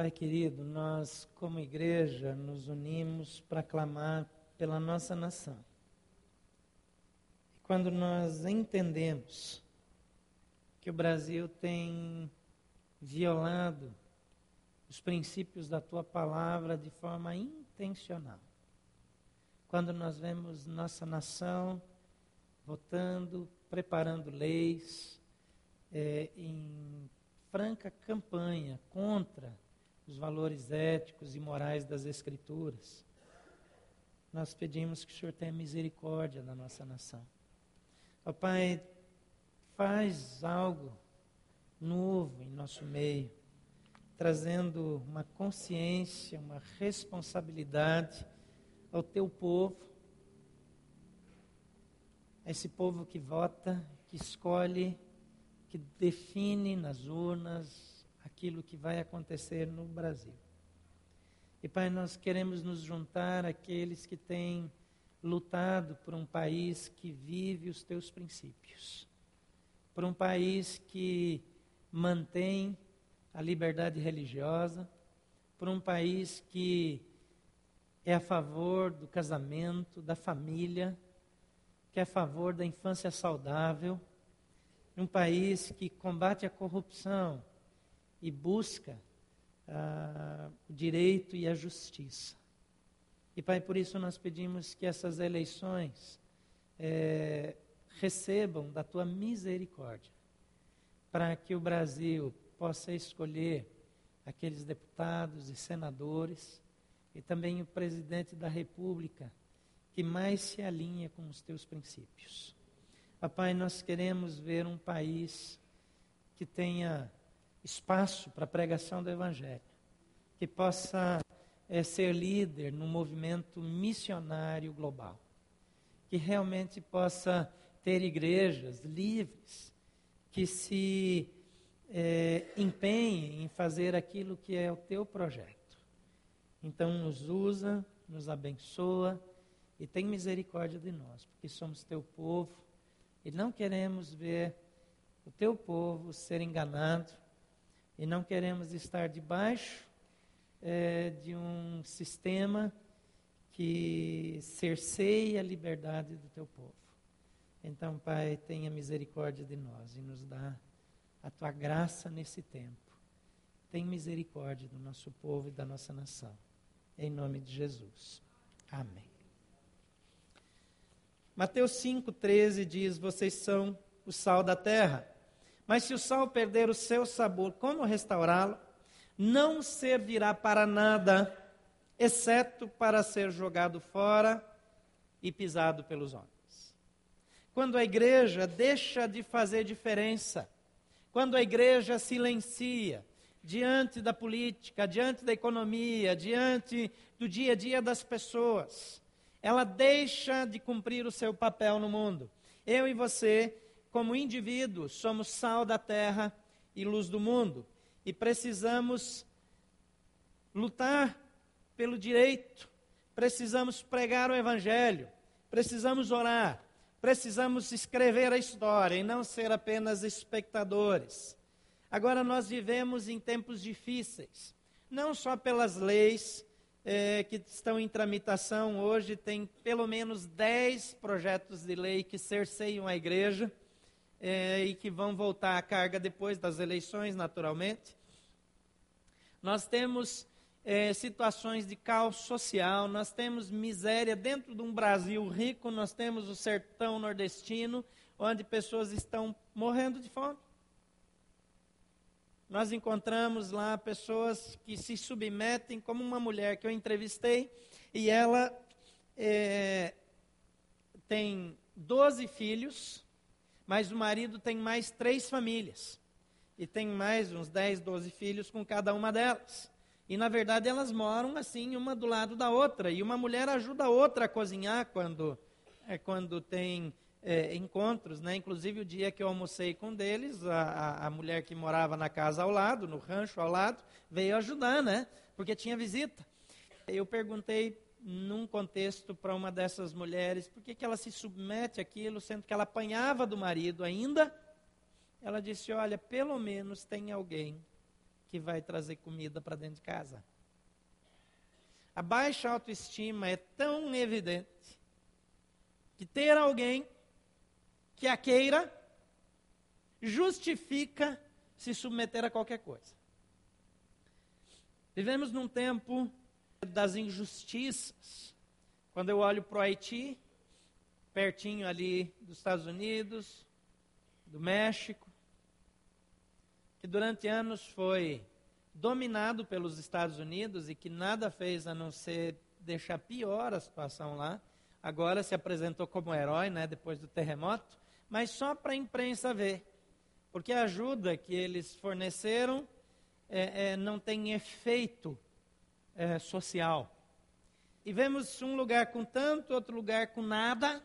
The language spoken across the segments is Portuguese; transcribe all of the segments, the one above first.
Pai querido, nós, como igreja, nos unimos para clamar pela nossa nação. E quando nós entendemos que o Brasil tem violado os princípios da tua palavra de forma intencional, quando nós vemos nossa nação votando, preparando leis é, em franca campanha contra os valores éticos e morais das Escrituras, nós pedimos que o Senhor tenha misericórdia da nossa nação. Ó Pai, faz algo novo em nosso meio, trazendo uma consciência, uma responsabilidade ao teu povo, esse povo que vota, que escolhe, que define nas urnas aquilo que vai acontecer no Brasil. E, Pai, nós queremos nos juntar àqueles que têm lutado por um país que vive os teus princípios, por um país que mantém a liberdade religiosa, por um país que é a favor do casamento, da família, que é a favor da infância saudável, um país que combate a corrupção e busca ah, o direito e a justiça. E, Pai, por isso nós pedimos que essas eleições é, recebam da tua misericórdia, para que o Brasil possa escolher aqueles deputados e senadores e também o presidente da República que mais se alinha com os teus princípios. Papai, nós queremos ver um país que tenha espaço para a pregação do Evangelho, que possa é, ser líder no movimento missionário global, que realmente possa ter igrejas livres, que se é, empenhem em fazer aquilo que é o teu projeto. Então, nos usa, nos abençoa e tem misericórdia de nós, porque somos teu povo e não queremos ver o teu povo ser enganado e não queremos estar debaixo é, de um sistema que cerceia a liberdade do teu povo. Então, Pai, tenha misericórdia de nós e nos dá a tua graça nesse tempo. Tem misericórdia do nosso povo e da nossa nação. Em nome de Jesus. Amém. Mateus 5,13 diz: Vocês são o sal da terra. Mas se o sal perder o seu sabor, como restaurá-lo? Não servirá para nada, exceto para ser jogado fora e pisado pelos homens. Quando a igreja deixa de fazer diferença, quando a igreja silencia diante da política, diante da economia, diante do dia a dia das pessoas, ela deixa de cumprir o seu papel no mundo. Eu e você como indivíduos, somos sal da terra e luz do mundo. E precisamos lutar pelo direito, precisamos pregar o Evangelho, precisamos orar, precisamos escrever a história e não ser apenas espectadores. Agora, nós vivemos em tempos difíceis, não só pelas leis é, que estão em tramitação hoje, tem pelo menos 10 projetos de lei que cerceiam a igreja é, e que vão voltar à carga depois das eleições, naturalmente. Nós temos é, situações de caos social, nós temos miséria dentro de um Brasil rico, nós temos o sertão nordestino, onde pessoas estão morrendo de fome. Nós encontramos lá pessoas que se submetem, como uma mulher que eu entrevistei, e ela é, tem 12 filhos, mas o marido tem mais três famílias. E tem mais uns 10, 12 filhos com cada uma delas. E na verdade elas moram assim, uma do lado da outra. E uma mulher ajuda a outra a cozinhar quando, é, quando tem é, encontros. Né? Inclusive o dia que eu almocei com um deles, a, a, a mulher que morava na casa ao lado, no rancho ao lado, veio ajudar, né? Porque tinha visita. Eu perguntei num contexto para uma dessas mulheres, por que, ela se submete àquilo, sendo que ela apanhava do marido ainda? Ela disse: Olha, pelo menos tem alguém que vai trazer comida para dentro de casa. A baixa autoestima é tão evidente que ter alguém que a queira justifica se submeter a qualquer coisa. Vivemos num tempo das injustiças. Quando eu olho para o Haiti, pertinho ali dos Estados Unidos, do México, que durante anos foi dominado pelos Estados Unidos e que nada fez a não ser deixar pior a situação lá. Agora se apresentou como herói, né, depois do terremoto, mas só para a imprensa ver, porque a ajuda que eles forneceram é, é, não tem efeito é, social. E vemos um lugar com tanto, outro lugar com nada.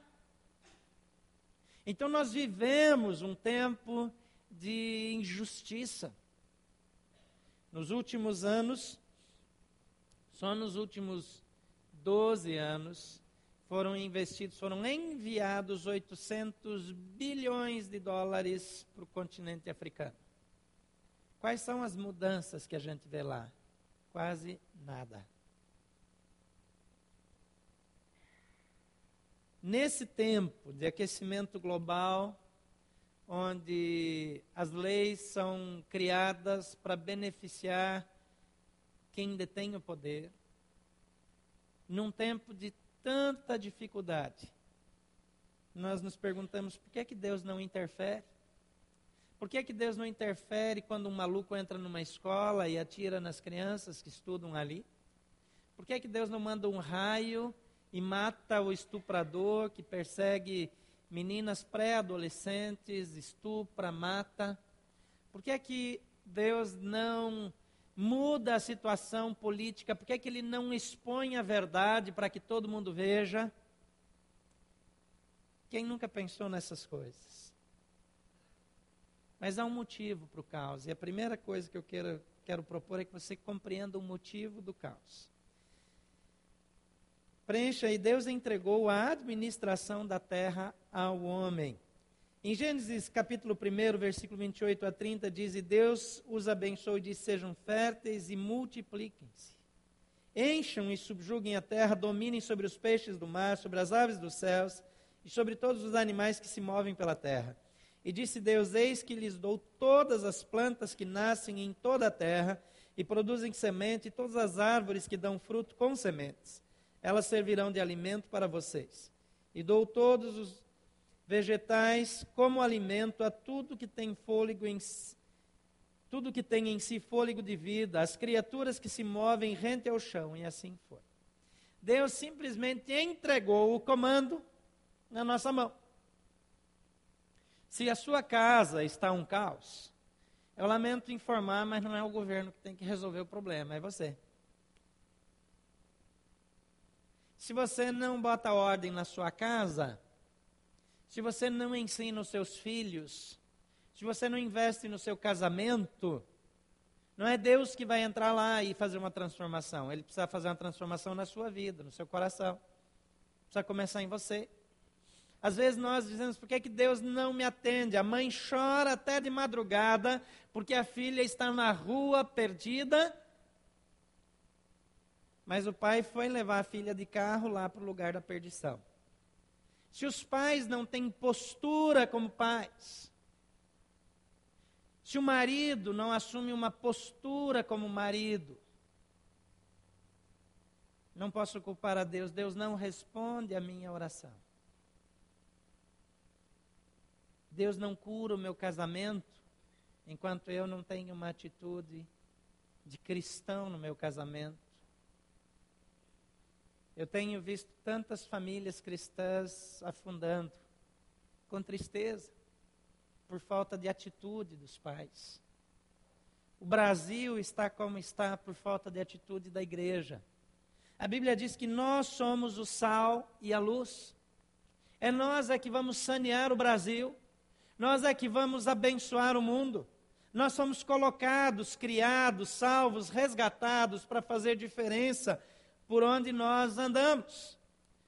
Então nós vivemos um tempo de injustiça. Nos últimos anos, só nos últimos 12 anos, foram investidos, foram enviados 800 bilhões de dólares para o continente africano. Quais são as mudanças que a gente vê lá? Quase nada. Nesse tempo de aquecimento global, onde as leis são criadas para beneficiar quem detém o poder, num tempo de tanta dificuldade, nós nos perguntamos por que, é que Deus não interfere? Por que, que Deus não interfere quando um maluco entra numa escola e atira nas crianças que estudam ali? Por que, que Deus não manda um raio e mata o estuprador que persegue meninas pré-adolescentes, estupra, mata. Por que que Deus não muda a situação política? Por que que Ele não expõe a verdade para que todo mundo veja? Quem nunca pensou nessas coisas? Mas há um motivo para o caos. E a primeira coisa que eu quero, quero propor é que você compreenda o motivo do caos. Preencha aí, Deus entregou a administração da terra ao homem. Em Gênesis capítulo 1, versículo 28 a 30, diz: E Deus os abençoou e disse: Sejam férteis e multipliquem-se. Encham e subjuguem a terra, dominem sobre os peixes do mar, sobre as aves dos céus e sobre todos os animais que se movem pela terra. E disse Deus: Eis que lhes dou todas as plantas que nascem em toda a terra e produzem semente, e todas as árvores que dão fruto com sementes elas servirão de alimento para vocês. E dou todos os vegetais como alimento a tudo que tem fôlego em tudo que tem em si fôlego de vida, as criaturas que se movem rente ao chão, e assim foi. Deus simplesmente entregou o comando na nossa mão. Se a sua casa está um caos, eu lamento informar, mas não é o governo que tem que resolver o problema, é você. Se você não bota ordem na sua casa, se você não ensina os seus filhos, se você não investe no seu casamento, não é Deus que vai entrar lá e fazer uma transformação. Ele precisa fazer uma transformação na sua vida, no seu coração. Precisa começar em você. Às vezes nós dizemos, por que, que Deus não me atende? A mãe chora até de madrugada porque a filha está na rua perdida mas o pai foi levar a filha de carro lá para o lugar da perdição. Se os pais não têm postura como pais, se o marido não assume uma postura como marido, não posso culpar a Deus, Deus não responde a minha oração. Deus não cura o meu casamento enquanto eu não tenho uma atitude de cristão no meu casamento. Eu tenho visto tantas famílias cristãs afundando, com tristeza, por falta de atitude dos pais. O Brasil está como está por falta de atitude da igreja. A Bíblia diz que nós somos o sal e a luz. É nós é que vamos sanear o Brasil. Nós é que vamos abençoar o mundo. Nós somos colocados, criados, salvos, resgatados para fazer diferença por onde nós andamos.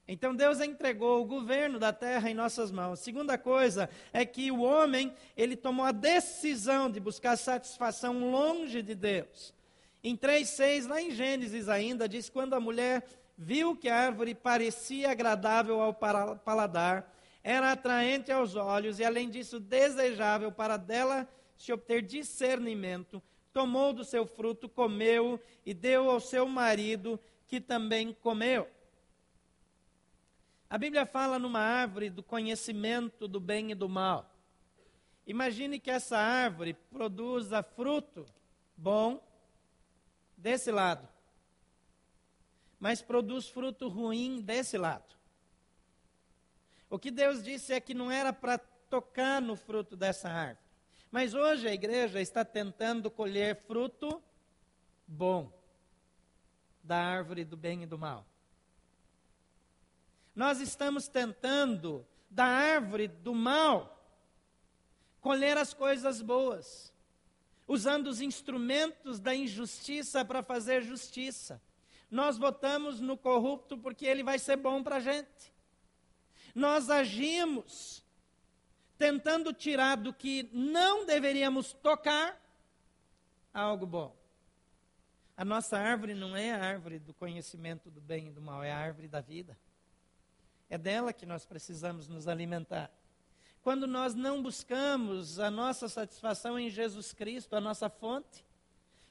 Então Deus entregou o governo da terra em nossas mãos. Segunda coisa é que o homem, ele tomou a decisão de buscar satisfação longe de Deus. Em 3:6, lá em Gênesis ainda, diz quando a mulher viu que a árvore parecia agradável ao paladar, era atraente aos olhos e além disso desejável para dela se obter discernimento, tomou do seu fruto, comeu e deu ao seu marido, que também comeu. A Bíblia fala numa árvore do conhecimento do bem e do mal. Imagine que essa árvore produza fruto bom desse lado, mas produz fruto ruim desse lado. O que Deus disse é que não era para tocar no fruto dessa árvore. Mas hoje a igreja está tentando colher fruto bom da árvore do bem e do mal. Nós estamos tentando, da árvore do mal, colher as coisas boas, usando os instrumentos da injustiça para fazer justiça. Nós votamos no corrupto porque ele vai ser bom para a gente. Nós agimos tentando tirar do que não deveríamos tocar algo bom. A nossa árvore não é a árvore do conhecimento do bem e do mal, é a árvore da vida. É dela que nós precisamos nos alimentar. Quando nós não buscamos a nossa satisfação em Jesus Cristo, a nossa fonte,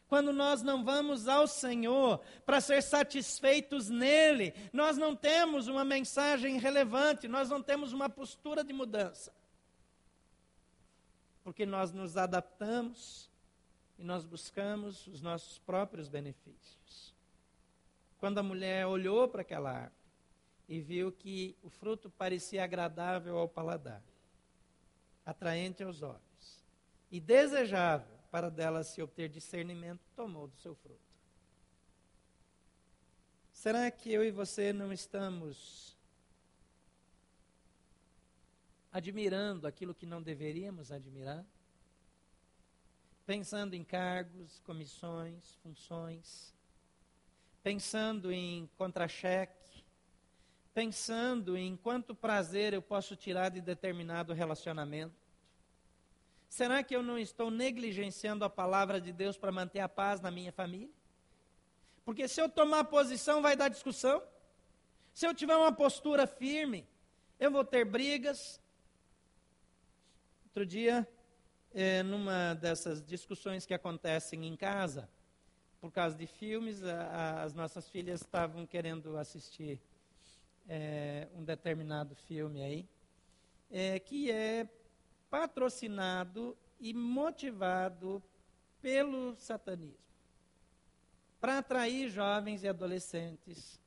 quando nós não vamos ao Senhor para ser satisfeitos nele, nós não temos uma mensagem relevante, nós não temos uma postura de mudança. Porque nós nos adaptamos e nós buscamos os nossos próprios benefícios. Quando a mulher olhou para aquela árvore, e viu que o fruto parecia agradável ao paladar, atraente aos olhos, e desejável para dela se obter discernimento, tomou do seu fruto. Será que eu e você não estamos admirando aquilo que não deveríamos admirar? Pensando em cargos, comissões, funções, pensando em contra-cheque, pensando em quanto prazer eu posso tirar de determinado relacionamento? Será que eu não estou negligenciando a palavra de Deus para manter a paz na minha família? Porque se eu tomar posição, vai dar discussão. Se eu tiver uma postura firme, eu vou ter brigas. Outro dia, é, numa dessas discussões que acontecem em casa, por causa de filmes, a, a, as nossas filhas estavam querendo assistir é, um determinado filme aí, é, que é patrocinado e motivado pelo satanismo para atrair jovens e adolescentes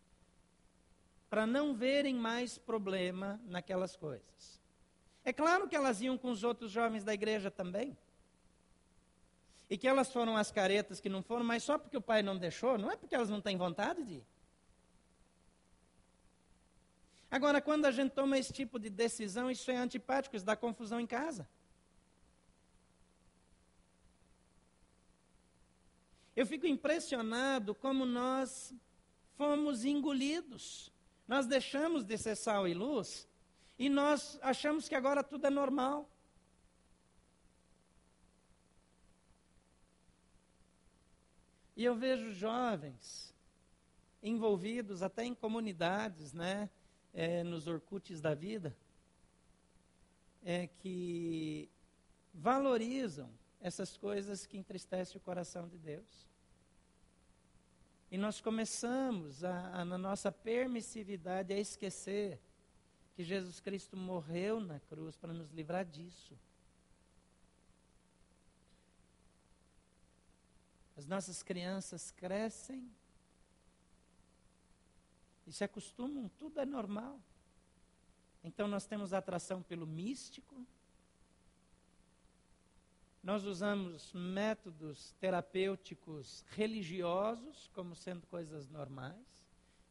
para não verem mais problema naquelas coisas. É claro que elas iam com os outros jovens da igreja também. E que elas foram as caretas que não foram, mas só porque o pai não deixou, não é porque elas não têm vontade de ir. Agora, quando a gente toma esse tipo de decisão, isso é antipático, isso dá confusão em casa. Eu fico impressionado como nós fomos engolidos. Nós deixamos de ser sal e luz e nós achamos que agora tudo é normal. E eu vejo jovens envolvidos até em comunidades, né? É, nos Orkuts da vida é que valorizam essas coisas que entristecem o coração de Deus. E nós começamos, a, a, na nossa permissividade, a esquecer que Jesus Cristo morreu na cruz para nos livrar disso. As nossas crianças crescem e se acostumam, tudo é normal. Então nós temos atração pelo místico. Nós usamos métodos terapêuticos religiosos como sendo coisas normais.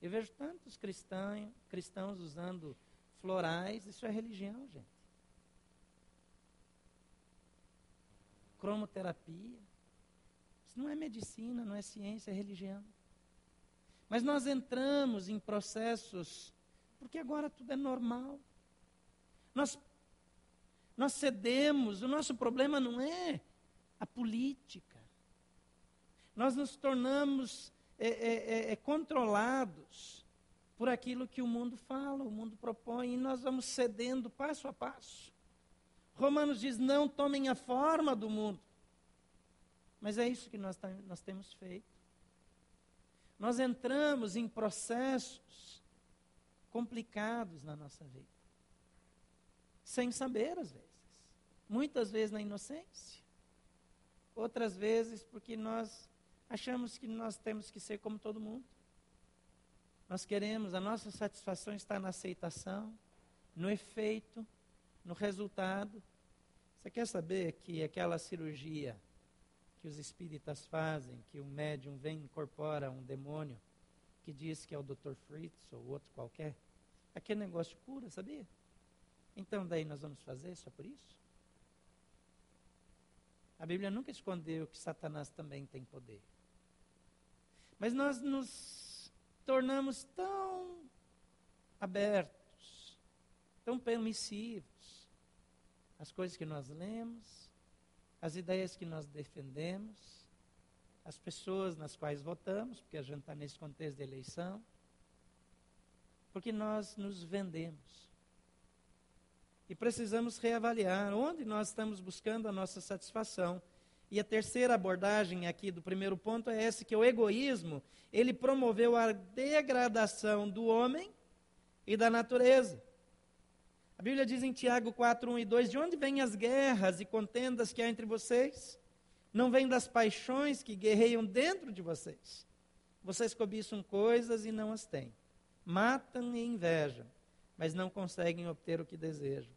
Eu vejo tantos cristãos, cristãos usando florais, isso é religião, gente. Cromoterapia. Isso não é medicina, não é ciência, é religião. Mas nós entramos em processos porque agora tudo é normal. Nós, nós cedemos, o nosso problema não é a política. Nós nos tornamos é, é, é, é controlados por aquilo que o mundo fala, o mundo propõe, e nós vamos cedendo passo a passo. Romanos diz: não tomem a forma do mundo. Mas é isso que nós, nós temos feito. Nós entramos em processos complicados na nossa vida, sem saber às vezes. Muitas vezes na inocência, outras vezes porque nós achamos que nós temos que ser como todo mundo. Nós queremos, a nossa satisfação está na aceitação, no efeito, no resultado. Você quer saber que aquela cirurgia que os espíritas fazem, que um médium vem e incorpora um demônio, que diz que é o Dr. Fritz ou outro qualquer, aquele negócio cura, sabia? Então daí nós vamos fazer só por isso? A Bíblia nunca escondeu que Satanás também tem poder. Mas nós nos tornamos tão abertos, tão permissivos. As coisas que nós lemos, as ideias que nós defendemos, as pessoas nas quais votamos, porque a gente está nesse contexto de eleição, porque nós nos vendemos. E precisamos reavaliar onde nós estamos buscando a nossa satisfação. E a terceira abordagem aqui do primeiro ponto é essa que o egoísmo, ele promoveu a degradação do homem e da natureza. A Bíblia diz em Tiago 4, 1 e 2: De onde vêm as guerras e contendas que há entre vocês? Não vêm das paixões que guerreiam dentro de vocês. Vocês cobiçam coisas e não as têm. Matam e invejam, mas não conseguem obter o que desejam.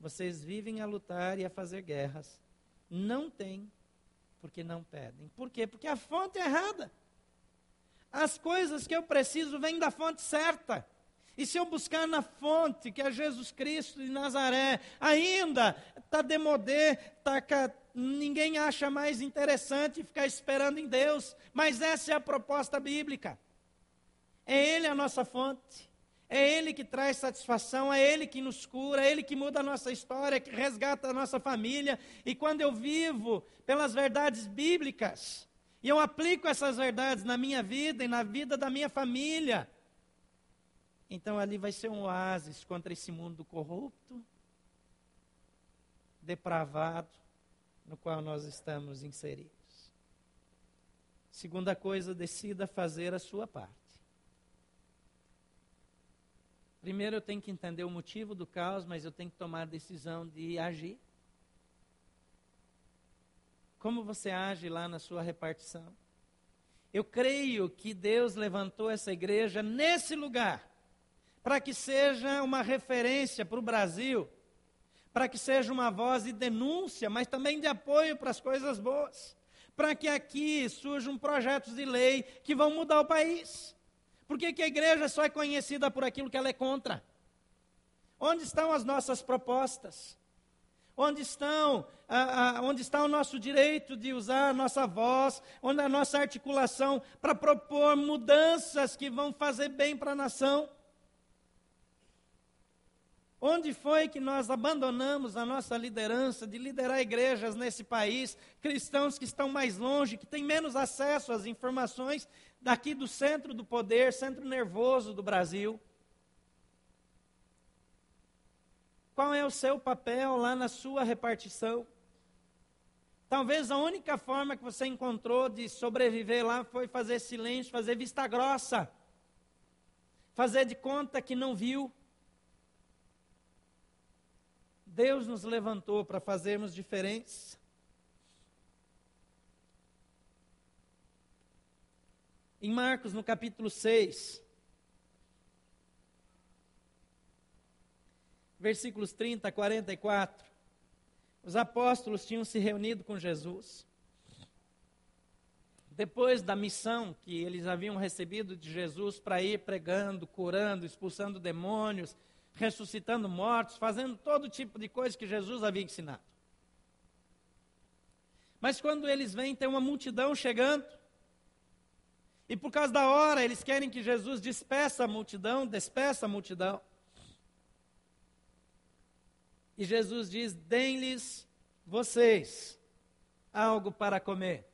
Vocês vivem a lutar e a fazer guerras. Não têm, porque não pedem. Por quê? Porque a fonte é errada. As coisas que eu preciso vêm da fonte certa. E se eu buscar na fonte, que é Jesus Cristo de Nazaré, ainda está demodé, tá, ninguém acha mais interessante ficar esperando em Deus, mas essa é a proposta bíblica. É Ele a nossa fonte. É Ele que traz satisfação, é Ele que nos cura, é Ele que muda a nossa história, que resgata a nossa família. E quando eu vivo pelas verdades bíblicas, e eu aplico essas verdades na minha vida e na vida da minha família, então ali vai ser um oásis contra esse mundo corrupto, depravado, no qual nós estamos inseridos. Segunda coisa, decida fazer a sua parte. Primeiro eu tenho que entender o motivo do caos, mas eu tenho que tomar a decisão de agir. Como você age lá na sua repartição? Eu creio que Deus levantou essa igreja nesse lugar para que seja uma referência para o Brasil, para que seja uma voz de denúncia, mas também de apoio para as coisas boas, para que aqui surjam projetos de lei que vão mudar o país. Por que, que a igreja só é conhecida por aquilo que ela é contra? Onde estão as nossas propostas? Onde estão, a, a, onde está o nosso direito de usar a nossa voz, onde a nossa articulação para propor mudanças que vão fazer bem para a nação? Onde foi que nós abandonamos a nossa liderança de liderar igrejas nesse país, cristãos que estão mais longe, que têm menos acesso às informações daqui do centro do poder, centro nervoso do Brasil? Qual é o seu papel lá na sua repartição? Talvez a única forma que você encontrou de sobreviver lá foi fazer silêncio, fazer vista grossa, fazer de conta que não viu. Deus nos levantou para fazermos diferença. Em Marcos, no capítulo 6, versículos 30 a 44, os apóstolos tinham se reunido com Jesus. Depois da missão que eles haviam recebido de Jesus para ir pregando, curando, expulsando demônios, ressuscitando mortos, fazendo todo tipo de coisa que Jesus havia ensinado. Mas quando eles vêm, tem uma multidão chegando. E por causa da hora, eles querem que Jesus despeça a multidão, despeça a multidão. E Jesus diz: deem-lhes vocês algo para comer.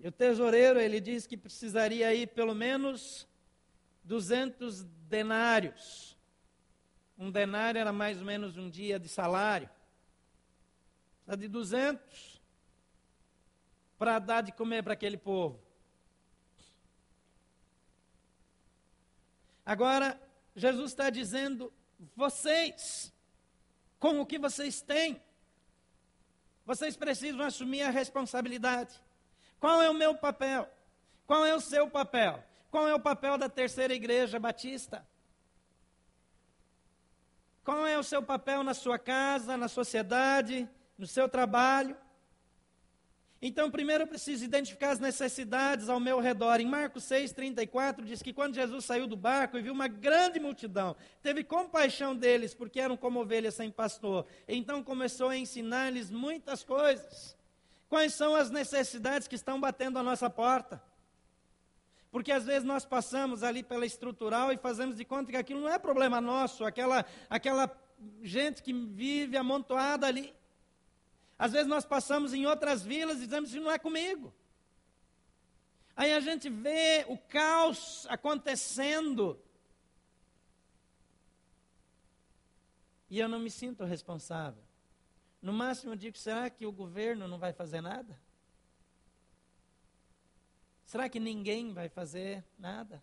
E o tesoureiro, ele diz que precisaria aí pelo menos 200 denários. Um denário era mais ou menos um dia de salário. Precisa de 200 para dar de comer para aquele povo. Agora, Jesus está dizendo: vocês, com o que vocês têm, vocês precisam assumir a responsabilidade. Qual é o meu papel? Qual é o seu papel? Qual é o papel da terceira igreja batista? Qual é o seu papel na sua casa, na sociedade, no seu trabalho? Então, primeiro eu preciso identificar as necessidades ao meu redor. Em Marcos 6, 34, diz que quando Jesus saiu do barco e viu uma grande multidão, teve compaixão deles, porque eram como ovelhas sem pastor. Então começou a ensinar-lhes muitas coisas. Quais são as necessidades que estão batendo à nossa porta? Porque às vezes nós passamos ali pela estrutural e fazemos de conta que aquilo não é problema nosso, aquela, aquela gente que vive amontoada ali. Às vezes nós passamos em outras vilas e dizemos, isso não é comigo. Aí a gente vê o caos acontecendo. E eu não me sinto responsável. No máximo eu digo, será que o governo não vai fazer nada? Será que ninguém vai fazer nada?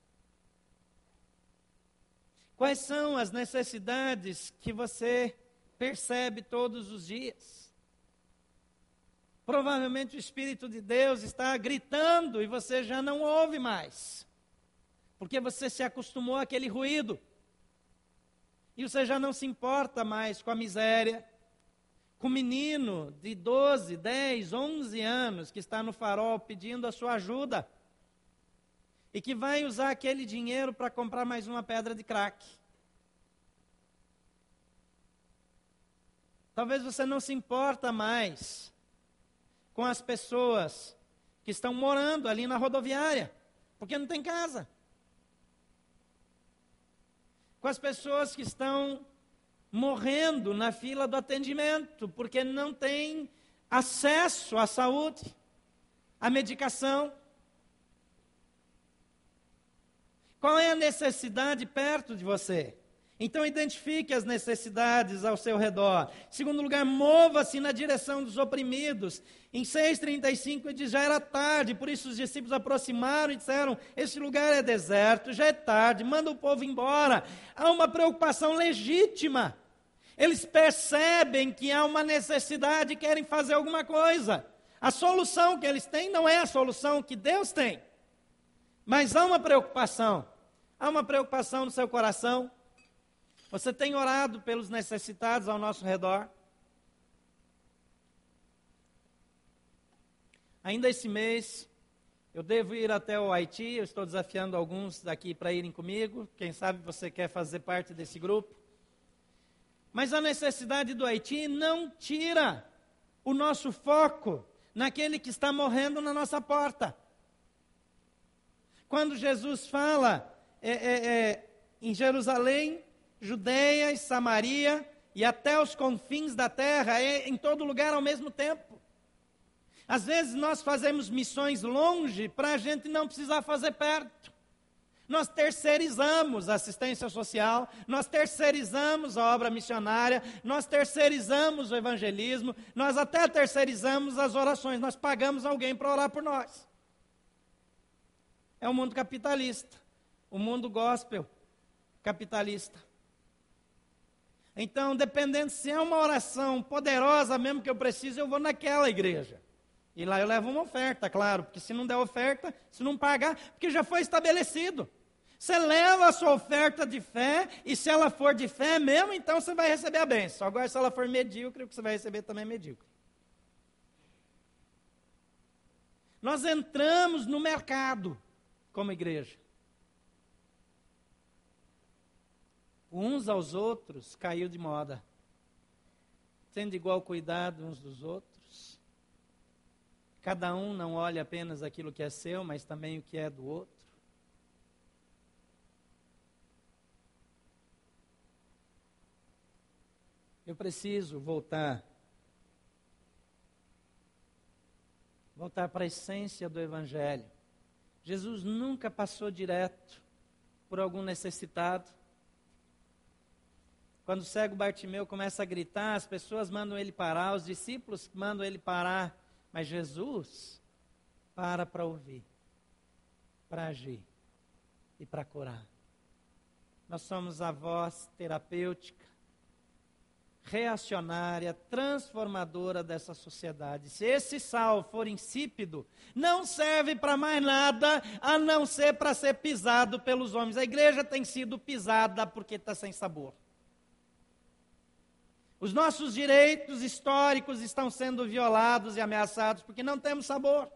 Quais são as necessidades que você percebe todos os dias? Provavelmente o Espírito de Deus está gritando e você já não ouve mais, porque você se acostumou àquele ruído. E você já não se importa mais com a miséria, com o menino de 12, 10, 11 anos que está no farol pedindo a sua ajuda e que vai usar aquele dinheiro para comprar mais uma pedra de crack. Talvez você não se importa mais com as pessoas que estão morando ali na rodoviária, porque não tem casa. Com as pessoas que estão morrendo na fila do atendimento, porque não tem acesso à saúde, à medicação. Qual é a necessidade perto de você? Então identifique as necessidades ao seu redor. Segundo lugar, mova-se na direção dos oprimidos. Em 6,35 ele diz, já era tarde, por isso os discípulos aproximaram e disseram, este lugar é deserto, já é tarde, manda o povo embora. Há uma preocupação legítima. Eles percebem que há uma necessidade e querem fazer alguma coisa. A solução que eles têm não é a solução que Deus tem. Mas há uma preocupação. Há uma preocupação no seu coração você tem orado pelos necessitados ao nosso redor? Ainda esse mês, eu devo ir até o Haiti. Eu estou desafiando alguns daqui para irem comigo. Quem sabe você quer fazer parte desse grupo. Mas a necessidade do Haiti não tira o nosso foco naquele que está morrendo na nossa porta. Quando Jesus fala é, é, é, em Jerusalém, Judeia e Samaria e até os confins da terra, em todo lugar ao mesmo tempo. Às vezes nós fazemos missões longe para a gente não precisar fazer perto. Nós terceirizamos a assistência social, nós terceirizamos a obra missionária, nós terceirizamos o evangelismo, nós até terceirizamos as orações, nós pagamos alguém para orar por nós. É o mundo capitalista, o mundo gospel capitalista. Então, dependendo se é uma oração poderosa mesmo que eu preciso, eu vou naquela igreja. E lá eu levo uma oferta, claro, porque se não der oferta, se não pagar, porque já foi estabelecido. Você leva a sua oferta de fé, e se ela for de fé mesmo, então você vai receber a bênção. Agora, se ela for medíocre, o que você vai receber também é medíocre. Nós entramos no mercado como igreja. uns aos outros caiu de moda, tendo igual cuidado uns dos outros. Cada um não olha apenas aquilo que é seu, mas também o que é do outro. Eu preciso voltar. Voltar para a essência do Evangelho. Jesus nunca passou direto por algum necessitado. Quando o cego Bartimeu começa a gritar, as pessoas mandam ele parar, os discípulos mandam ele parar, mas Jesus para para ouvir, para agir e para curar. Nós somos a voz terapêutica, reacionária, transformadora dessa sociedade. Se esse sal for insípido, não serve para mais nada a não ser para ser pisado pelos homens. A igreja tem sido pisada porque está sem sabor. Os nossos direitos históricos estão sendo violados e ameaçados porque não temos sabor.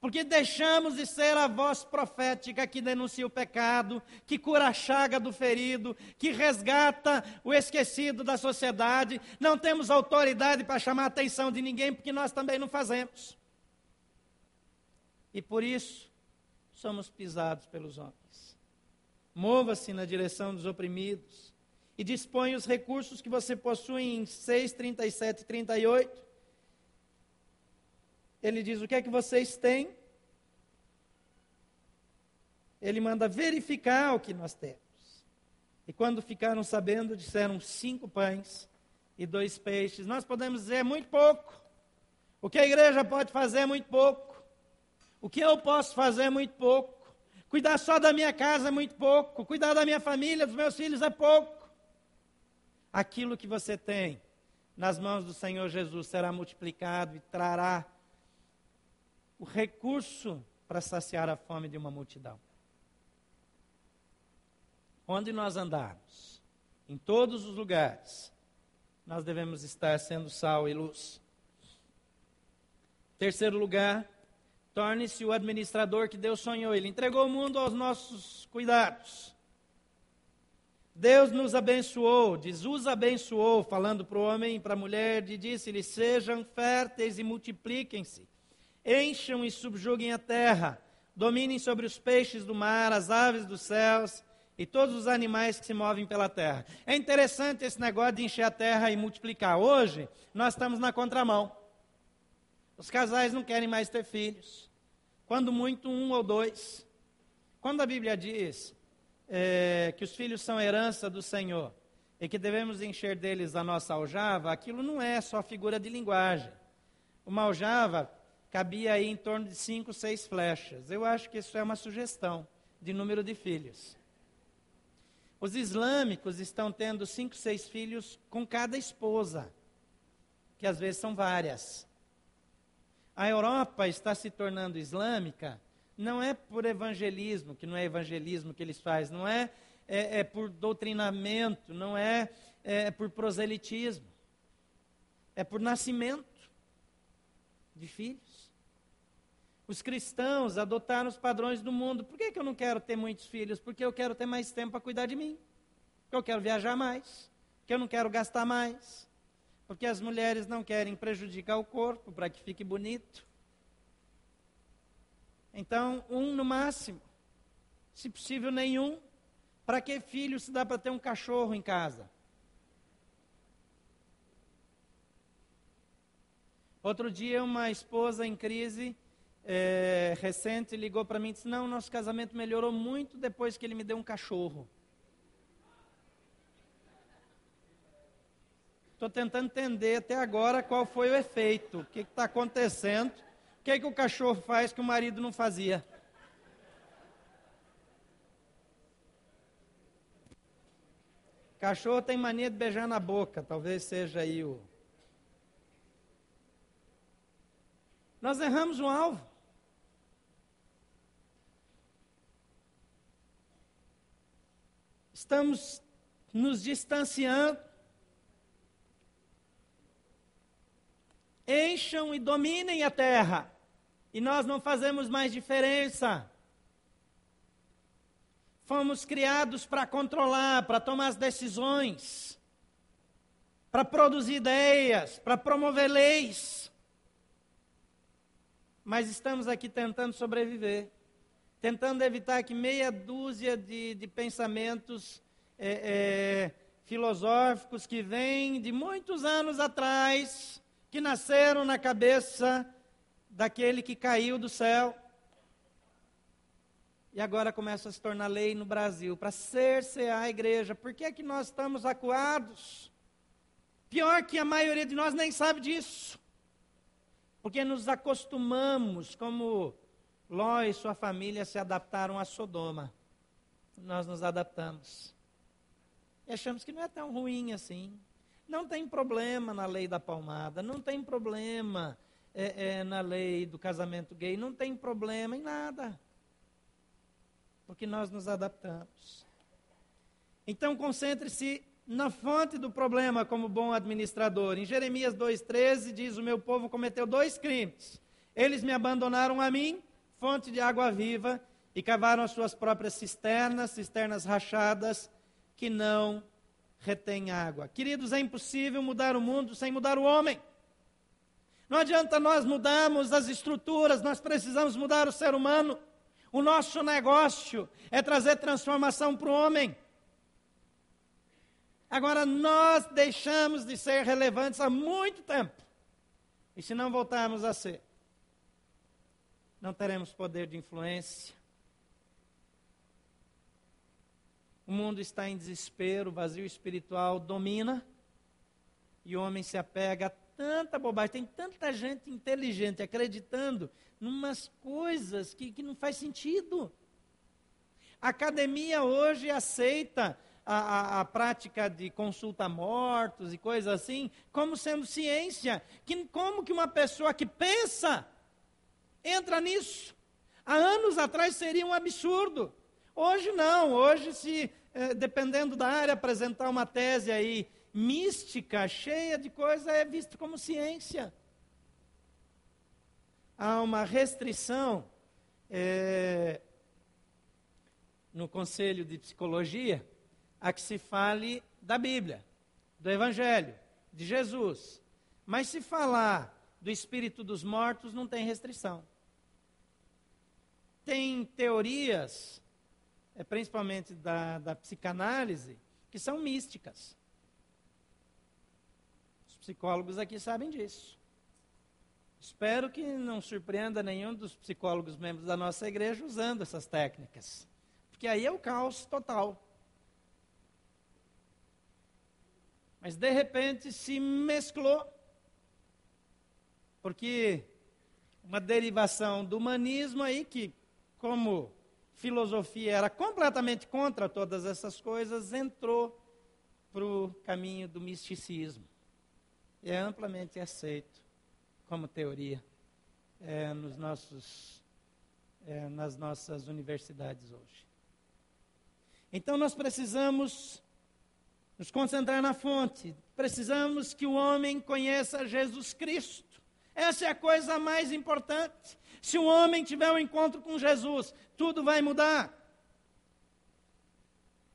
Porque deixamos de ser a voz profética que denuncia o pecado, que cura a chaga do ferido, que resgata o esquecido da sociedade. Não temos autoridade para chamar a atenção de ninguém, porque nós também não fazemos. E por isso, somos pisados pelos homens. Mova-se na direção dos oprimidos e dispõe os recursos que você possui em 6, 37 e 38. Ele diz: O que é que vocês têm? Ele manda verificar o que nós temos. E quando ficaram sabendo, disseram cinco pães e dois peixes. Nós podemos dizer muito pouco. O que a igreja pode fazer é muito pouco. O que eu posso fazer é muito pouco. Cuidar só da minha casa é muito pouco. Cuidar da minha família, dos meus filhos é pouco aquilo que você tem nas mãos do Senhor Jesus será multiplicado e trará o recurso para saciar a fome de uma multidão. Onde nós andarmos, em todos os lugares, nós devemos estar sendo sal e luz. Terceiro lugar, torne-se o administrador que Deus sonhou. Ele entregou o mundo aos nossos cuidados. Deus nos abençoou, Jesus abençoou, falando para o homem e para a mulher, e disse-lhe: Sejam férteis e multipliquem-se, encham e subjuguem a terra, dominem sobre os peixes do mar, as aves dos céus e todos os animais que se movem pela terra. É interessante esse negócio de encher a terra e multiplicar. Hoje, nós estamos na contramão. Os casais não querem mais ter filhos, quando muito, um ou dois. Quando a Bíblia diz é, que os filhos são herança do Senhor e que devemos encher deles a nossa aljava, aquilo não é só figura de linguagem. Uma aljava cabia aí em torno de cinco, seis flechas. Eu acho que isso é uma sugestão de número de filhos. Os islâmicos estão tendo cinco, seis filhos com cada esposa, que às vezes são várias. A Europa está se tornando islâmica não é por evangelismo, que não é evangelismo que eles fazem, não é, é, é por doutrinamento, não é, é, é por proselitismo. É por nascimento de filhos. Os cristãos adotaram os padrões do mundo. Por que, que eu não quero ter muitos filhos? Porque eu quero ter mais tempo para cuidar de mim. Porque eu quero viajar mais. Porque eu não quero gastar mais. Porque as mulheres não querem prejudicar o corpo para que fique bonito. Então, um no máximo. Se possível, nenhum. Para que filho se dá para ter um cachorro em casa? Outro dia, uma esposa em crise é, recente ligou para mim e disse: Não, nosso casamento melhorou muito depois que ele me deu um cachorro. Estou tentando entender até agora qual foi o efeito, o que está acontecendo o que, é que o cachorro faz que o marido não fazia? Cachorro tem mania de beijar na boca, talvez seja aí o. Nós erramos o alvo. Estamos nos distanciando encham e dominem a terra. E nós não fazemos mais diferença. Fomos criados para controlar, para tomar as decisões, para produzir ideias, para promover leis. mas estamos aqui tentando sobreviver, tentando evitar que meia dúzia de, de pensamentos é, é, filosóficos que vêm de muitos anos atrás, que nasceram na cabeça daquele que caiu do céu. E agora começa a se tornar lei no Brasil para cercear a igreja. Por que é que nós estamos acuados? Pior que a maioria de nós nem sabe disso. Porque nos acostumamos, como Ló e sua família se adaptaram a Sodoma. Nós nos adaptamos. E achamos que não é tão ruim assim. Não tem problema na lei da palmada, não tem problema é, é, na lei do casamento gay, não tem problema em nada. Porque nós nos adaptamos. Então concentre-se na fonte do problema como bom administrador. Em Jeremias 2,13 diz: O meu povo cometeu dois crimes. Eles me abandonaram a mim, fonte de água viva, e cavaram as suas próprias cisternas, cisternas rachadas, que não retém água. Queridos, é impossível mudar o mundo sem mudar o homem. Não adianta nós mudarmos as estruturas, nós precisamos mudar o ser humano. O nosso negócio é trazer transformação para o homem. Agora, nós deixamos de ser relevantes há muito tempo. E se não voltarmos a ser, não teremos poder de influência, O mundo está em desespero, o vazio espiritual domina e o homem se apega a tanta bobagem. Tem tanta gente inteligente acreditando numas coisas que, que não faz sentido. A academia hoje aceita a, a, a, prática de consulta a mortos e coisas assim como sendo ciência. Que, como que uma pessoa que pensa entra nisso? Há anos atrás seria um absurdo. Hoje não, hoje se é, dependendo da área, apresentar uma tese aí mística, cheia de coisa, é visto como ciência. Há uma restrição é, no Conselho de Psicologia a que se fale da Bíblia, do Evangelho, de Jesus. Mas se falar do espírito dos mortos, não tem restrição. Tem teorias é, principalmente da, da psicanálise, que são místicas. Os psicólogos aqui sabem disso. Espero que não surpreenda nenhum dos psicólogos membros da nossa igreja usando essas técnicas. Porque aí é o caos total. Mas de repente se mesclou. Porque uma derivação do humanismo aí que, como filosofia era completamente contra todas essas coisas, entrou para o caminho do misticismo. E é amplamente aceito como teoria é, nos nossos, é, nas nossas universidades hoje. Então nós precisamos nos concentrar na fonte, precisamos que o homem conheça Jesus Cristo. Essa é a coisa mais importante. Se o homem tiver um encontro com Jesus, tudo vai mudar.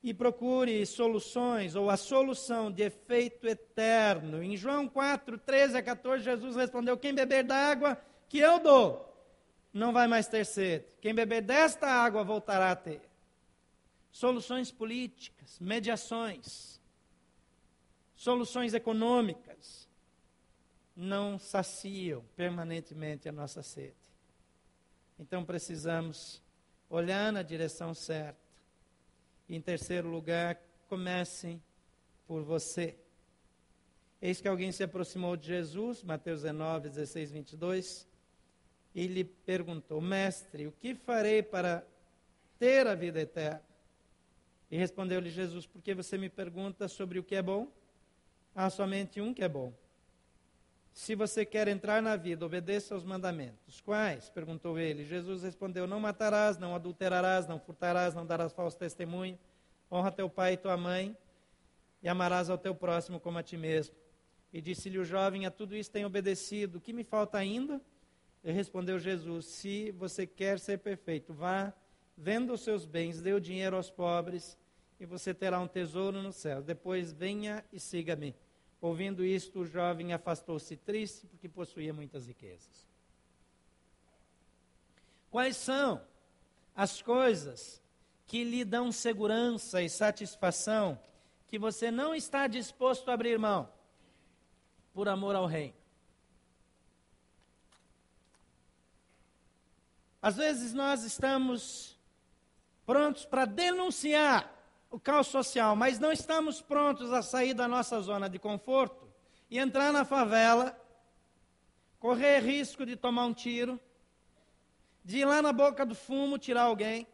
E procure soluções, ou a solução de efeito eterno. Em João 4, 13 a 14, Jesus respondeu: Quem beber da água que eu dou, não vai mais ter sede. Quem beber desta água voltará a ter. Soluções políticas, mediações, soluções econômicas, não saciam permanentemente a nossa sede. Então precisamos olhar na direção certa. E, em terceiro lugar, comecem por você. Eis que alguém se aproximou de Jesus, Mateus 19, 16, 22, e lhe perguntou: Mestre, o que farei para ter a vida eterna? E respondeu-lhe Jesus: Por que você me pergunta sobre o que é bom? Há somente um que é bom. Se você quer entrar na vida, obedeça aos mandamentos. Quais? perguntou ele. Jesus respondeu: Não matarás, não adulterarás, não furtarás, não darás falso testemunho. Honra teu pai e tua mãe, e amarás ao teu próximo como a ti mesmo. E disse-lhe o jovem: A tudo isso tem obedecido. O que me falta ainda? E respondeu Jesus: Se você quer ser perfeito, vá, venda os seus bens, dê o dinheiro aos pobres, e você terá um tesouro no céu. Depois venha e siga-me. Ouvindo isto, o jovem afastou-se triste porque possuía muitas riquezas. Quais são as coisas que lhe dão segurança e satisfação que você não está disposto a abrir mão por amor ao reino? Às vezes nós estamos prontos para denunciar o caos social, mas não estamos prontos a sair da nossa zona de conforto e entrar na favela, correr risco de tomar um tiro, de ir lá na boca do fumo tirar alguém,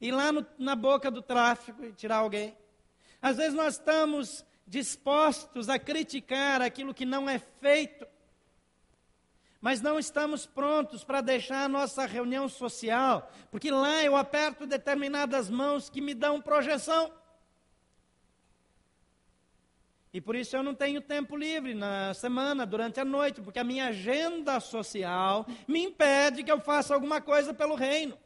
ir lá no, na boca do tráfico e tirar alguém. Às vezes nós estamos dispostos a criticar aquilo que não é feito mas não estamos prontos para deixar a nossa reunião social, porque lá eu aperto determinadas mãos que me dão projeção. E por isso eu não tenho tempo livre na semana, durante a noite, porque a minha agenda social me impede que eu faça alguma coisa pelo reino.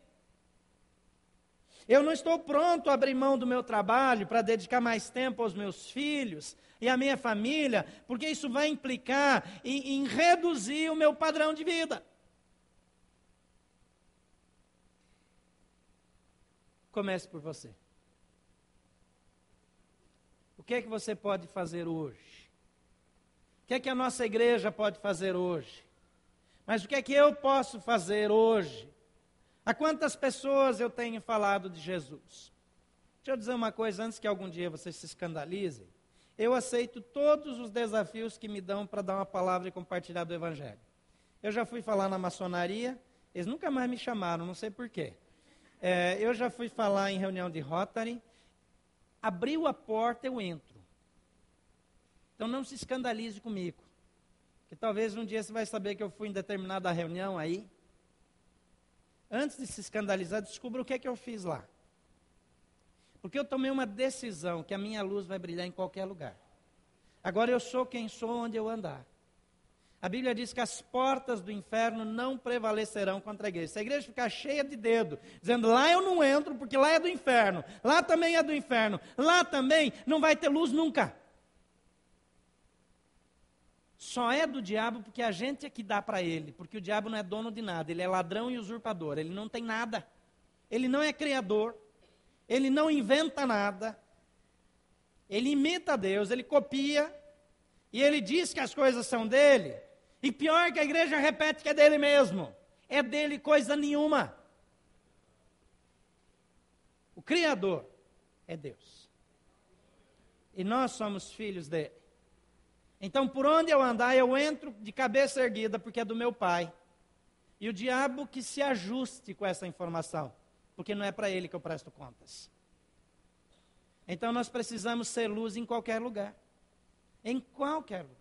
Eu não estou pronto a abrir mão do meu trabalho para dedicar mais tempo aos meus filhos e à minha família, porque isso vai implicar em, em reduzir o meu padrão de vida. Comece por você. O que é que você pode fazer hoje? O que é que a nossa igreja pode fazer hoje? Mas o que é que eu posso fazer hoje a quantas pessoas eu tenho falado de Jesus? Deixa eu dizer uma coisa antes que algum dia vocês se escandalizem. Eu aceito todos os desafios que me dão para dar uma palavra e compartilhar do Evangelho. Eu já fui falar na maçonaria, eles nunca mais me chamaram, não sei porquê. É, eu já fui falar em reunião de Rotary. Abriu a porta, eu entro. Então não se escandalize comigo. Que talvez um dia você vai saber que eu fui em determinada reunião aí antes de se escandalizar, descubra o que é que eu fiz lá. Porque eu tomei uma decisão que a minha luz vai brilhar em qualquer lugar. Agora eu sou quem sou onde eu andar. A Bíblia diz que as portas do inferno não prevalecerão contra a igreja. Se a igreja ficar cheia de dedo, dizendo lá eu não entro porque lá é do inferno, lá também é do inferno, lá também não vai ter luz nunca só é do diabo porque a gente é que dá para ele, porque o diabo não é dono de nada, ele é ladrão e usurpador, ele não tem nada, ele não é criador, ele não inventa nada, ele imita Deus, ele copia, e ele diz que as coisas são dele, e pior que a igreja repete que é dele mesmo, é dele coisa nenhuma. O Criador é Deus, e nós somos filhos dele. Então, por onde eu andar, eu entro de cabeça erguida, porque é do meu pai. E o diabo que se ajuste com essa informação, porque não é para ele que eu presto contas. Então, nós precisamos ser luz em qualquer lugar. Em qualquer lugar.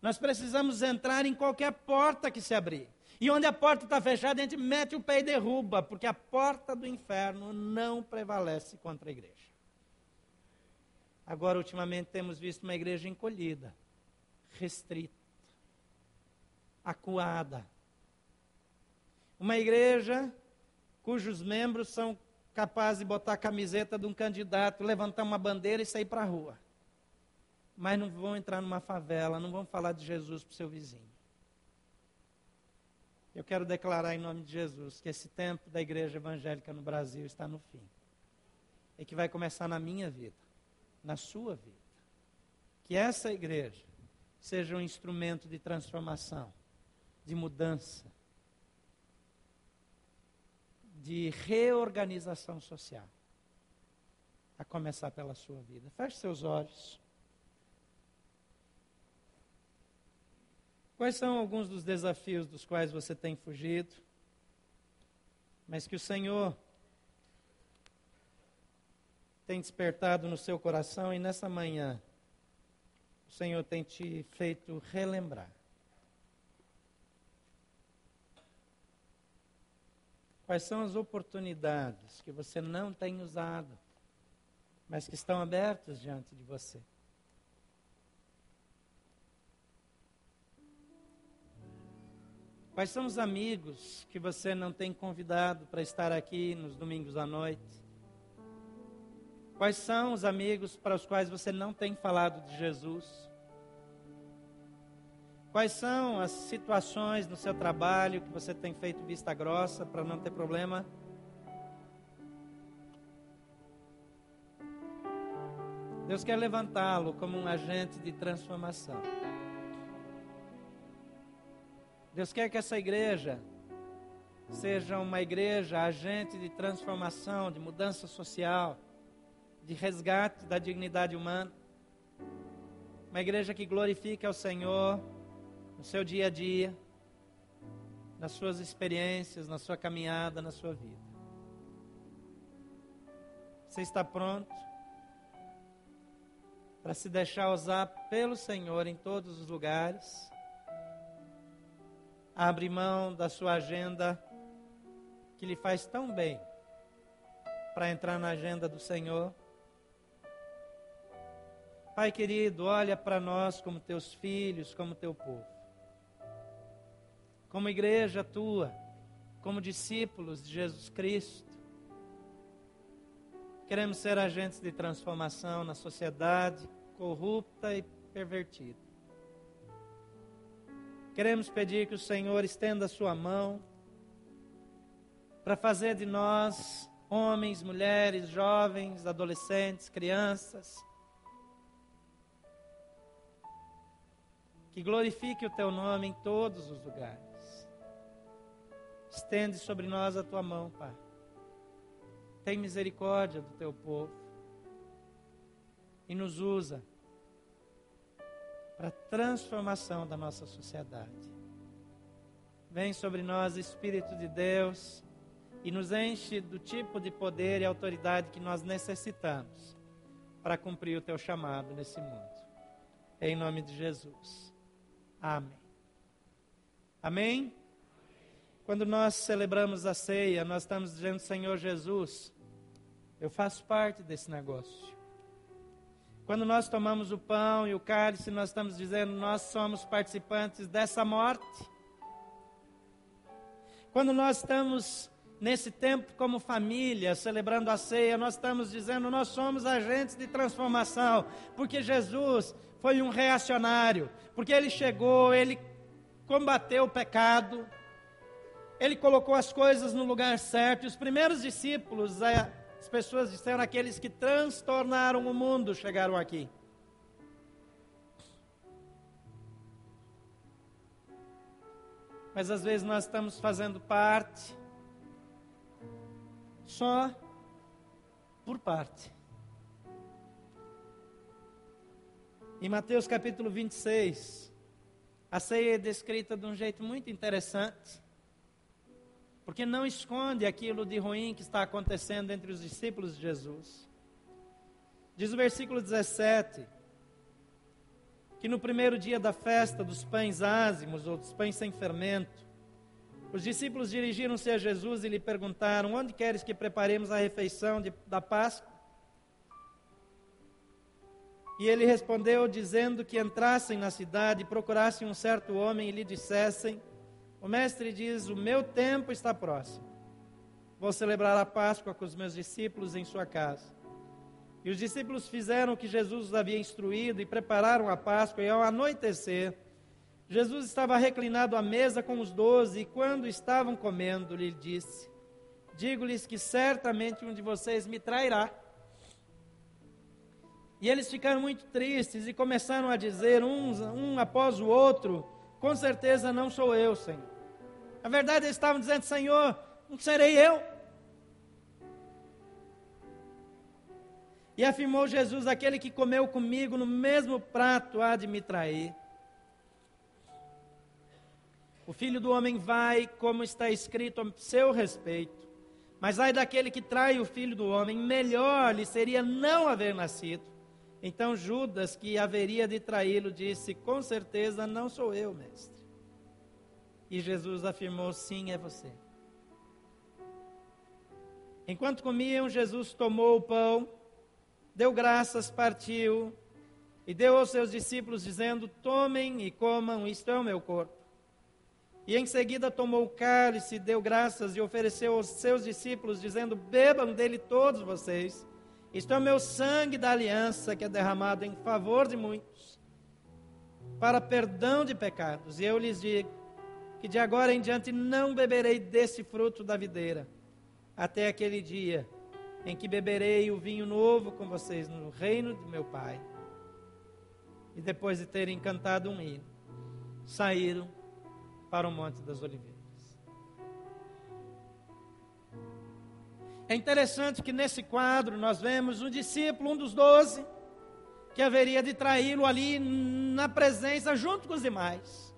Nós precisamos entrar em qualquer porta que se abrir. E onde a porta está fechada, a gente mete o pé e derruba, porque a porta do inferno não prevalece contra a igreja. Agora, ultimamente, temos visto uma igreja encolhida, restrita, acuada. Uma igreja cujos membros são capazes de botar a camiseta de um candidato, levantar uma bandeira e sair para a rua. Mas não vão entrar numa favela, não vão falar de Jesus para o seu vizinho. Eu quero declarar em nome de Jesus que esse tempo da igreja evangélica no Brasil está no fim. E que vai começar na minha vida na sua vida. Que essa igreja seja um instrumento de transformação, de mudança, de reorganização social. A começar pela sua vida. Feche seus olhos. Quais são alguns dos desafios dos quais você tem fugido? Mas que o Senhor tem despertado no seu coração e nessa manhã o Senhor tem te feito relembrar. Quais são as oportunidades que você não tem usado, mas que estão abertas diante de você? Quais são os amigos que você não tem convidado para estar aqui nos domingos à noite? Quais são os amigos para os quais você não tem falado de Jesus? Quais são as situações no seu trabalho que você tem feito vista grossa para não ter problema? Deus quer levantá-lo como um agente de transformação. Deus quer que essa igreja seja uma igreja agente de transformação, de mudança social, de resgate da dignidade humana. Uma igreja que glorifique ao Senhor no seu dia a dia, nas suas experiências, na sua caminhada, na sua vida. Você está pronto? para se deixar usar pelo Senhor em todos os lugares. Abre mão da sua agenda que lhe faz tão bem para entrar na agenda do Senhor. Pai querido, olha para nós como teus filhos, como teu povo. Como igreja tua, como discípulos de Jesus Cristo. Queremos ser agentes de transformação na sociedade, corrupta e pervertida. Queremos pedir que o Senhor estenda a sua mão para fazer de nós homens, mulheres, jovens, adolescentes, crianças, que glorifique o teu nome em todos os lugares. Estende sobre nós a tua mão, Pai. Tem misericórdia do teu povo e nos usa para a transformação da nossa sociedade. Vem sobre nós, Espírito de Deus, e nos enche do tipo de poder e autoridade que nós necessitamos para cumprir o teu chamado nesse mundo. Em nome de Jesus. Amém. Amém? Quando nós celebramos a ceia, nós estamos dizendo, Senhor Jesus, eu faço parte desse negócio. Quando nós tomamos o pão e o cálice, nós estamos dizendo, nós somos participantes dessa morte. Quando nós estamos nesse tempo como família, celebrando a ceia, nós estamos dizendo, nós somos agentes de transformação, porque Jesus foi um reacionário, porque ele chegou, ele combateu o pecado, ele colocou as coisas no lugar certo, e os primeiros discípulos, as pessoas disseram: aqueles que transtornaram o mundo chegaram aqui. Mas às vezes nós estamos fazendo parte só por parte. Em Mateus capítulo 26, a ceia é descrita de um jeito muito interessante porque não esconde aquilo de ruim que está acontecendo entre os discípulos de Jesus. Diz o versículo 17: que no primeiro dia da festa dos pães ázimos ou dos pães sem fermento, os discípulos dirigiram-se a Jesus e lhe perguntaram: Onde queres que preparemos a refeição de, da Páscoa? E ele respondeu, dizendo que entrassem na cidade procurassem um certo homem e lhe dissessem: o mestre diz: O meu tempo está próximo. Vou celebrar a Páscoa com os meus discípulos em sua casa. E os discípulos fizeram o que Jesus os havia instruído e prepararam a Páscoa, e ao anoitecer, Jesus estava reclinado à mesa com os doze, e quando estavam comendo, lhe disse: Digo-lhes que certamente um de vocês me trairá. E eles ficaram muito tristes e começaram a dizer, uns, um após o outro, com certeza não sou eu, Senhor. Na verdade, eles estavam dizendo: Senhor, não serei eu. E afirmou Jesus: aquele que comeu comigo no mesmo prato há de me trair. O filho do homem vai, como está escrito a seu respeito. Mas ai daquele que trai o filho do homem, melhor lhe seria não haver nascido. Então Judas, que haveria de traí-lo, disse: Com certeza não sou eu, mestre. E Jesus afirmou: Sim, é você. Enquanto comiam, Jesus tomou o pão, deu graças, partiu e deu aos seus discípulos, dizendo: Tomem e comam, isto é o meu corpo. E em seguida tomou o cálice, deu graças e ofereceu aos seus discípulos, dizendo: Bebam dele todos vocês isto é o meu sangue da aliança que é derramado em favor de muitos. para perdão de pecados. E eu lhes digo que de agora em diante não beberei desse fruto da videira, até aquele dia em que beberei o vinho novo com vocês no reino de meu Pai. E depois de terem cantado um hino, saíram para o Monte das Oliveiras. É interessante que nesse quadro nós vemos um discípulo, um dos doze, que haveria de traí-lo ali na presença junto com os demais.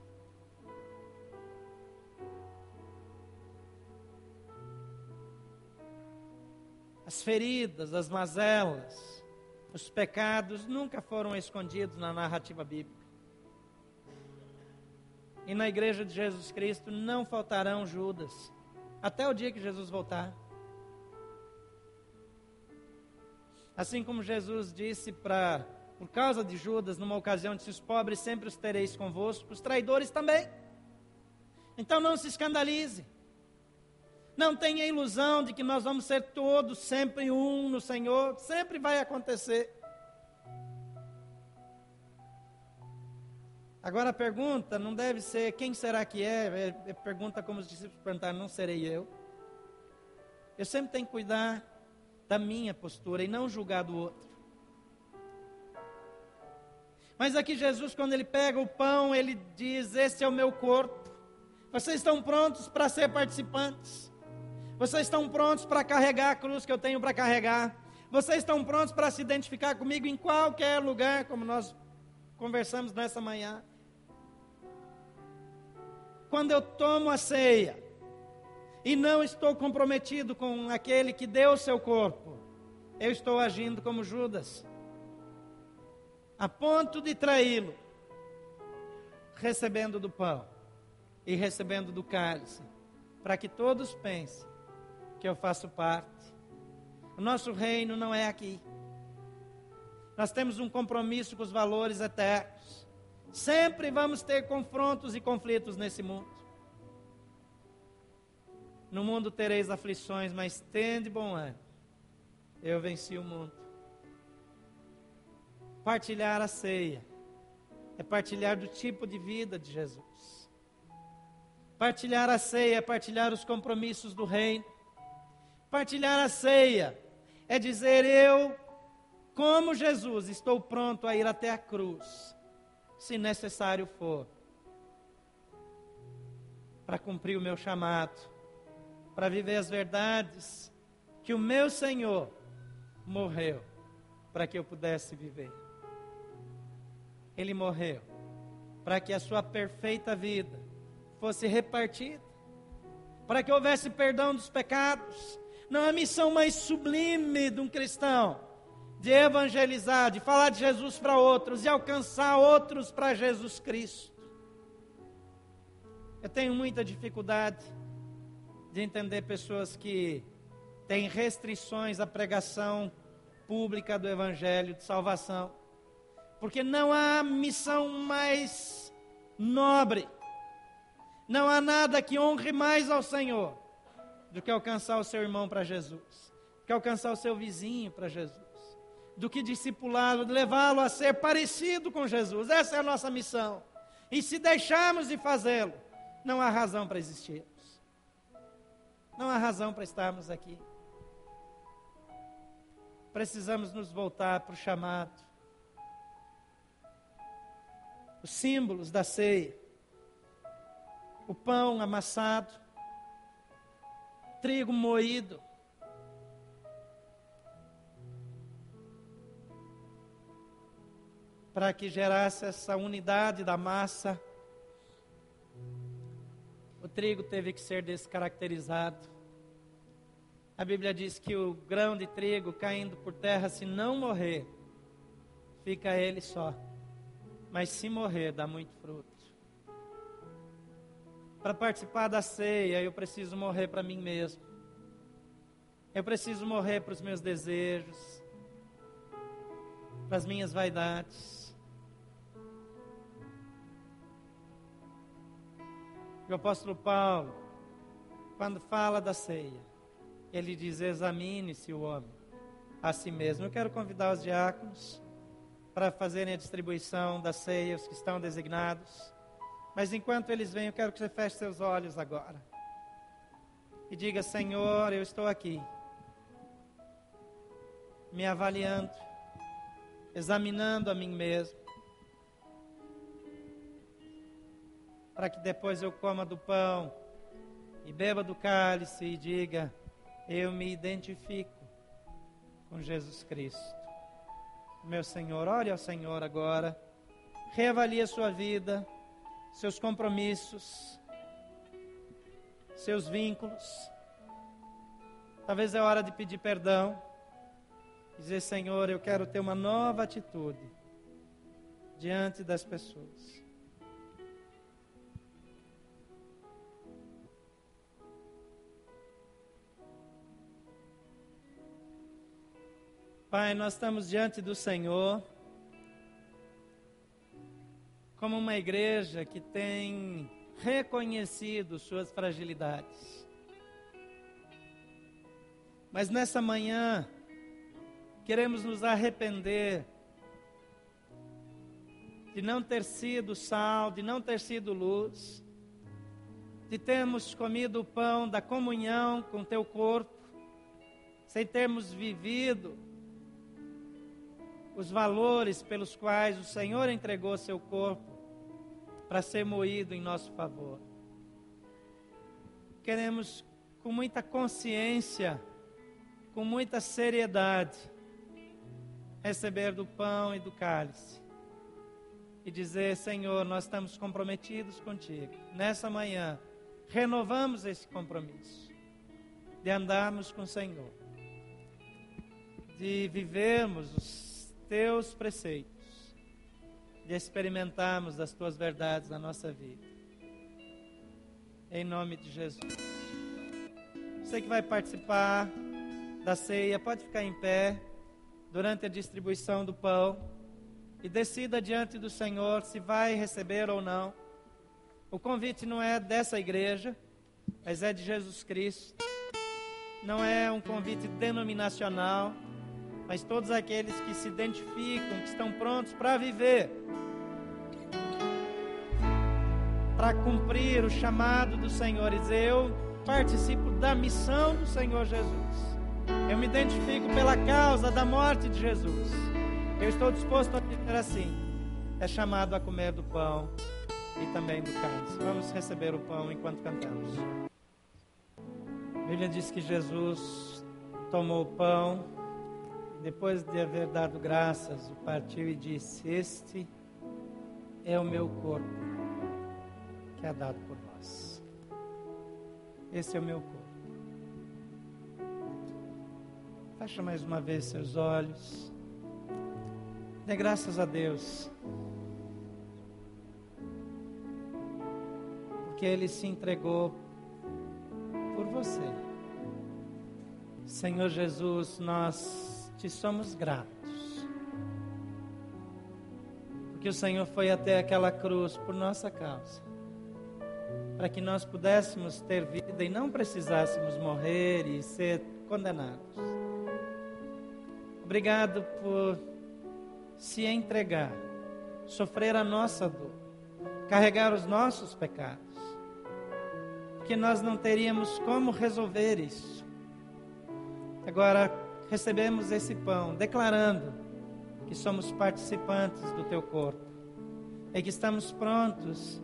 As feridas, as mazelas, os pecados nunca foram escondidos na narrativa bíblica. E na igreja de Jesus Cristo não faltarão Judas, até o dia que Jesus voltar. Assim como Jesus disse para, por causa de Judas, numa ocasião, disse: Os pobres sempre os tereis convosco, os traidores também. Então não se escandalize. Não tenha ilusão de que nós vamos ser todos sempre um no Senhor, sempre vai acontecer. Agora a pergunta não deve ser quem será que é, é, é pergunta como os discípulos perguntaram, não serei eu. Eu sempre tenho que cuidar da minha postura e não julgar do outro. Mas aqui Jesus, quando ele pega o pão, ele diz: Este é o meu corpo. Vocês estão prontos para ser participantes? Vocês estão prontos para carregar a cruz que eu tenho para carregar? Vocês estão prontos para se identificar comigo em qualquer lugar, como nós conversamos nessa manhã? Quando eu tomo a ceia, e não estou comprometido com aquele que deu o seu corpo, eu estou agindo como Judas, a ponto de traí-lo, recebendo do pão e recebendo do cálice, para que todos pensem que eu faço parte. O nosso reino não é aqui. Nós temos um compromisso com os valores eternos. Sempre vamos ter confrontos e conflitos nesse mundo. No mundo tereis aflições, mas tende bom ânimo. Eu venci o mundo. Partilhar a ceia é partilhar do tipo de vida de Jesus. Partilhar a ceia é partilhar os compromissos do reino. Partilhar a ceia é dizer eu, como Jesus, estou pronto a ir até a cruz, se necessário for, para cumprir o meu chamado para viver as verdades que o meu Senhor morreu para que eu pudesse viver. Ele morreu para que a sua perfeita vida fosse repartida, para que houvesse perdão dos pecados. Não é a missão mais sublime de um cristão de evangelizar, de falar de Jesus para outros e alcançar outros para Jesus Cristo. Eu tenho muita dificuldade de entender pessoas que têm restrições à pregação pública do Evangelho de salvação, porque não há missão mais nobre, não há nada que honre mais ao Senhor do que alcançar o seu irmão para Jesus, do que alcançar o seu vizinho para Jesus, do que discipulá-lo, levá-lo a ser parecido com Jesus. Essa é a nossa missão. E se deixarmos de fazê-lo, não há razão para existir. Não há razão para estarmos aqui. Precisamos nos voltar para o chamado. Os símbolos da ceia. O pão amassado. Trigo moído. Para que gerasse essa unidade da massa o trigo teve que ser descaracterizado. A Bíblia diz que o grão de trigo caindo por terra, se não morrer, fica ele só. Mas se morrer, dá muito fruto. Para participar da ceia, eu preciso morrer para mim mesmo. Eu preciso morrer para os meus desejos, para as minhas vaidades. O apóstolo Paulo, quando fala da ceia, ele diz: examine-se o homem a si mesmo. Eu quero convidar os diáconos para fazerem a distribuição da ceia, os que estão designados. Mas enquanto eles vêm, eu quero que você feche seus olhos agora. E diga: Senhor, eu estou aqui, me avaliando, examinando a mim mesmo, para que depois eu coma do pão e beba do cálice e diga: Eu me identifico com Jesus Cristo. Meu Senhor, olhe ao Senhor agora, reavalie a sua vida, seus compromissos, seus vínculos. Talvez é hora de pedir perdão, dizer: Senhor, eu quero ter uma nova atitude diante das pessoas. Pai, nós estamos diante do Senhor como uma igreja que tem reconhecido suas fragilidades. Mas nessa manhã, queremos nos arrepender de não ter sido sal, de não ter sido luz, de termos comido o pão da comunhão com teu corpo, sem termos vivido os valores pelos quais o Senhor entregou seu corpo para ser moído em nosso favor. Queremos, com muita consciência, com muita seriedade, receber do pão e do cálice e dizer: Senhor, nós estamos comprometidos contigo. Nessa manhã, renovamos esse compromisso de andarmos com o Senhor, de vivermos os teus preceitos, de experimentarmos das tuas verdades na nossa vida. Em nome de Jesus. Você que vai participar da ceia, pode ficar em pé durante a distribuição do pão e decida diante do Senhor se vai receber ou não. O convite não é dessa igreja, mas é de Jesus Cristo. Não é um convite denominacional mas todos aqueles que se identificam, que estão prontos para viver, para cumprir o chamado do Senhor. E dizer, eu participo da missão do Senhor Jesus. Eu me identifico pela causa da morte de Jesus. Eu estou disposto a viver assim. É chamado a comer do pão e também do cálice. Vamos receber o pão enquanto cantamos. A Bíblia diz que Jesus tomou o pão depois de haver dado graças, o partiu e disse: Este é o meu corpo, que é dado por vós. Esse é o meu corpo. Fecha mais uma vez seus olhos. Dê graças a Deus. Porque Ele se entregou por você. Senhor Jesus, nós te somos gratos. Porque o Senhor foi até aquela cruz por nossa causa. Para que nós pudéssemos ter vida e não precisássemos morrer e ser condenados. Obrigado por se entregar, sofrer a nossa dor, carregar os nossos pecados. Porque nós não teríamos como resolver isso. Agora, recebemos esse pão, declarando que somos participantes do teu corpo e que estamos prontos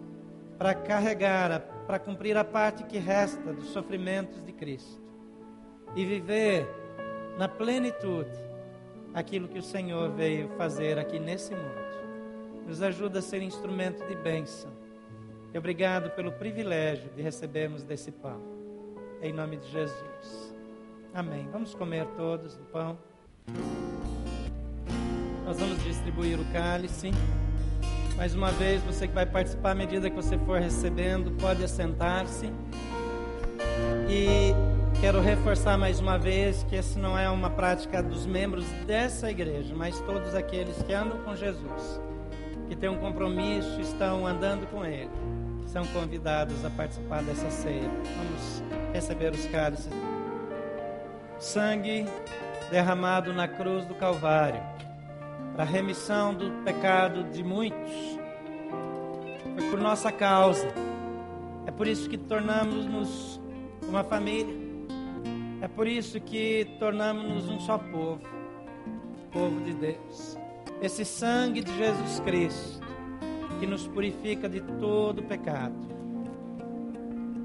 para carregar, para cumprir a parte que resta dos sofrimentos de Cristo e viver na plenitude aquilo que o Senhor veio fazer aqui nesse mundo. Nos ajuda a ser instrumento de bênção. E obrigado pelo privilégio de recebermos desse pão. Em nome de Jesus. Amém. Vamos comer todos o pão. Nós vamos distribuir o cálice. Mais uma vez, você que vai participar, à medida que você for recebendo, pode assentar-se. E quero reforçar mais uma vez que essa não é uma prática dos membros dessa igreja, mas todos aqueles que andam com Jesus, que têm um compromisso, estão andando com Ele, são convidados a participar dessa ceia. Vamos receber os cálices sangue derramado na cruz do Calvário, para a remissão do pecado de muitos. Foi por nossa causa. É por isso que tornamos-nos uma família. É por isso que tornamos-nos um só povo, povo de Deus. Esse sangue de Jesus Cristo, que nos purifica de todo pecado,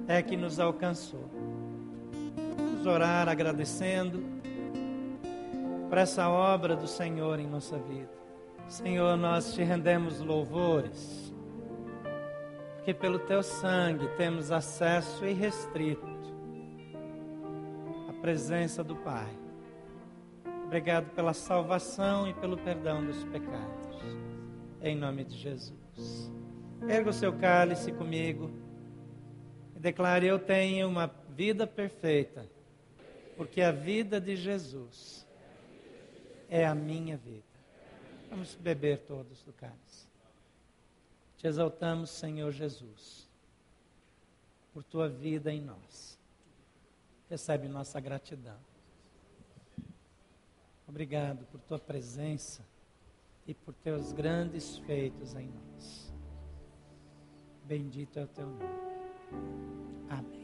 é que nos alcançou. Vamos orar agradecendo por essa obra do Senhor em nossa vida. Senhor, nós te rendemos louvores, porque pelo teu sangue temos acesso irrestrito à presença do Pai. Obrigado pela salvação e pelo perdão dos pecados. Em nome de Jesus. Erga o seu cálice comigo e declare: Eu tenho uma vida perfeita, porque a vida de Jesus é a minha vida. Vamos beber todos do cálice. Te exaltamos, Senhor Jesus, por tua vida em nós. Recebe nossa gratidão. Obrigado por tua presença e por teus grandes feitos em nós. Bendito é o teu nome. Amém.